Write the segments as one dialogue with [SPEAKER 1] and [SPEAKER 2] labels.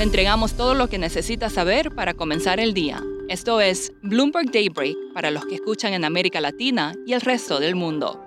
[SPEAKER 1] Le entregamos todo lo que necesita saber para comenzar el día. Esto es Bloomberg Daybreak para los que escuchan en América Latina y el resto del mundo.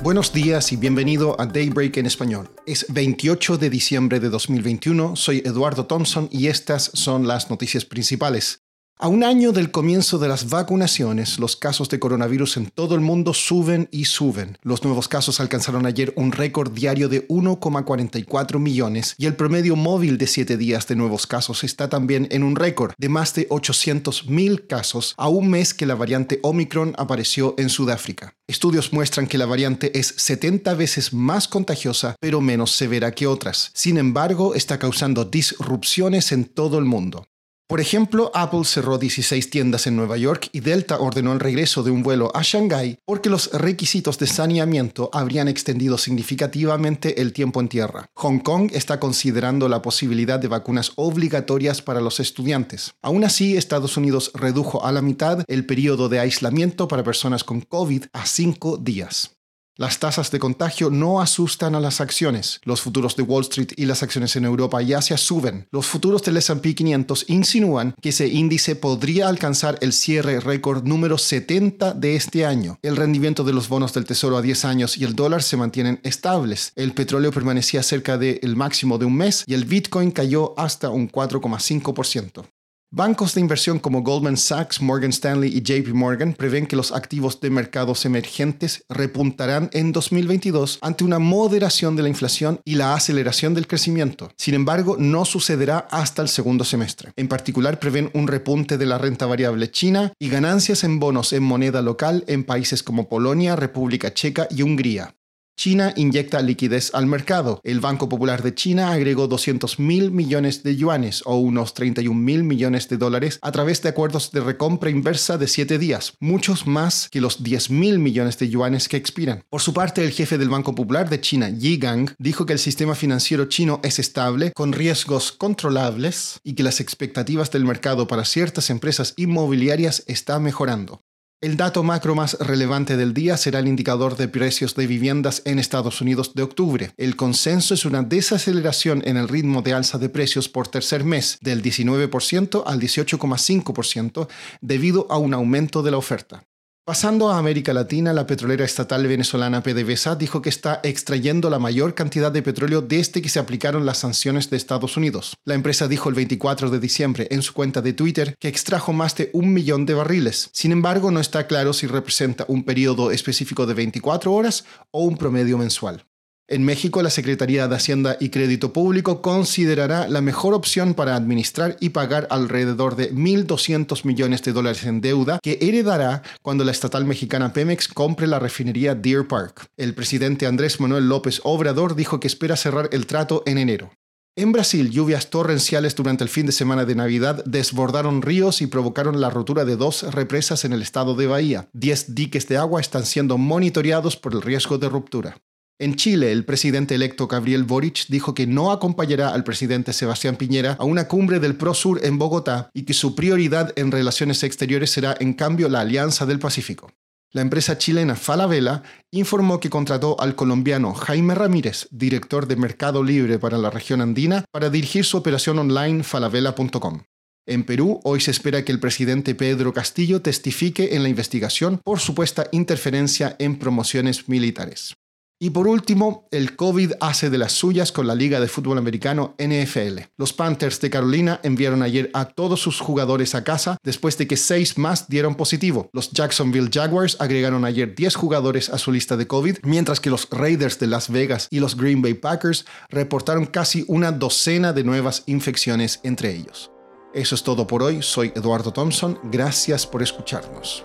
[SPEAKER 2] Buenos días y bienvenido a Daybreak en español. Es 28 de diciembre de 2021, soy Eduardo Thompson y estas son las noticias principales. A un año del comienzo de las vacunaciones, los casos de coronavirus en todo el mundo suben y suben. Los nuevos casos alcanzaron ayer un récord diario de 1,44 millones y el promedio móvil de 7 días de nuevos casos está también en un récord de más de 800 mil casos a un mes que la variante Omicron apareció en Sudáfrica. Estudios muestran que la variante es 70 veces más contagiosa pero menos severa que otras. Sin embargo, está causando disrupciones en todo el mundo. Por ejemplo, Apple cerró 16 tiendas en Nueva York y Delta ordenó el regreso de un vuelo a Shanghái porque los requisitos de saneamiento habrían extendido significativamente el tiempo en tierra. Hong Kong está considerando la posibilidad de vacunas obligatorias para los estudiantes. Aún así, Estados Unidos redujo a la mitad el periodo de aislamiento para personas con COVID a 5 días. Las tasas de contagio no asustan a las acciones. Los futuros de Wall Street y las acciones en Europa ya se suben. Los futuros del S&P 500 insinúan que ese índice podría alcanzar el cierre récord número 70 de este año. El rendimiento de los bonos del Tesoro a 10 años y el dólar se mantienen estables. El petróleo permanecía cerca del máximo de un mes y el Bitcoin cayó hasta un 4,5%. Bancos de inversión como Goldman Sachs, Morgan Stanley y JP Morgan prevén que los activos de mercados emergentes repuntarán en 2022 ante una moderación de la inflación y la aceleración del crecimiento. Sin embargo, no sucederá hasta el segundo semestre. En particular, prevén un repunte de la renta variable china y ganancias en bonos en moneda local en países como Polonia, República Checa y Hungría. China inyecta liquidez al mercado. El Banco Popular de China agregó 200 mil millones de yuanes o unos 31 mil millones de dólares a través de acuerdos de recompra inversa de 7 días, muchos más que los 10 mil millones de yuanes que expiran. Por su parte, el jefe del Banco Popular de China, Yi Gang, dijo que el sistema financiero chino es estable, con riesgos controlables y que las expectativas del mercado para ciertas empresas inmobiliarias está mejorando. El dato macro más relevante del día será el indicador de precios de viviendas en Estados Unidos de octubre. El consenso es una desaceleración en el ritmo de alza de precios por tercer mes, del 19% al 18,5%, debido a un aumento de la oferta. Pasando a América Latina, la petrolera estatal venezolana PDVSA dijo que está extrayendo la mayor cantidad de petróleo desde que se aplicaron las sanciones de Estados Unidos. La empresa dijo el 24 de diciembre en su cuenta de Twitter que extrajo más de un millón de barriles. Sin embargo, no está claro si representa un periodo específico de 24 horas o un promedio mensual. En México, la Secretaría de Hacienda y Crédito Público considerará la mejor opción para administrar y pagar alrededor de 1.200 millones de dólares en deuda que heredará cuando la estatal mexicana Pemex compre la refinería Deer Park. El presidente Andrés Manuel López Obrador dijo que espera cerrar el trato en enero. En Brasil, lluvias torrenciales durante el fin de semana de Navidad desbordaron ríos y provocaron la rotura de dos represas en el estado de Bahía. Diez diques de agua están siendo monitoreados por el riesgo de ruptura. En Chile, el presidente electo Gabriel Boric dijo que no acompañará al presidente Sebastián Piñera a una cumbre del ProSur en Bogotá y que su prioridad en relaciones exteriores será en cambio la Alianza del Pacífico. La empresa chilena Falabella informó que contrató al colombiano Jaime Ramírez, director de Mercado Libre para la región andina, para dirigir su operación online falabella.com. En Perú, hoy se espera que el presidente Pedro Castillo testifique en la investigación por supuesta interferencia en promociones militares. Y por último, el COVID hace de las suyas con la Liga de Fútbol Americano NFL. Los Panthers de Carolina enviaron ayer a todos sus jugadores a casa después de que seis más dieron positivo. Los Jacksonville Jaguars agregaron ayer 10 jugadores a su lista de COVID, mientras que los Raiders de Las Vegas y los Green Bay Packers reportaron casi una docena de nuevas infecciones entre ellos. Eso es todo por hoy. Soy Eduardo Thompson. Gracias por escucharnos.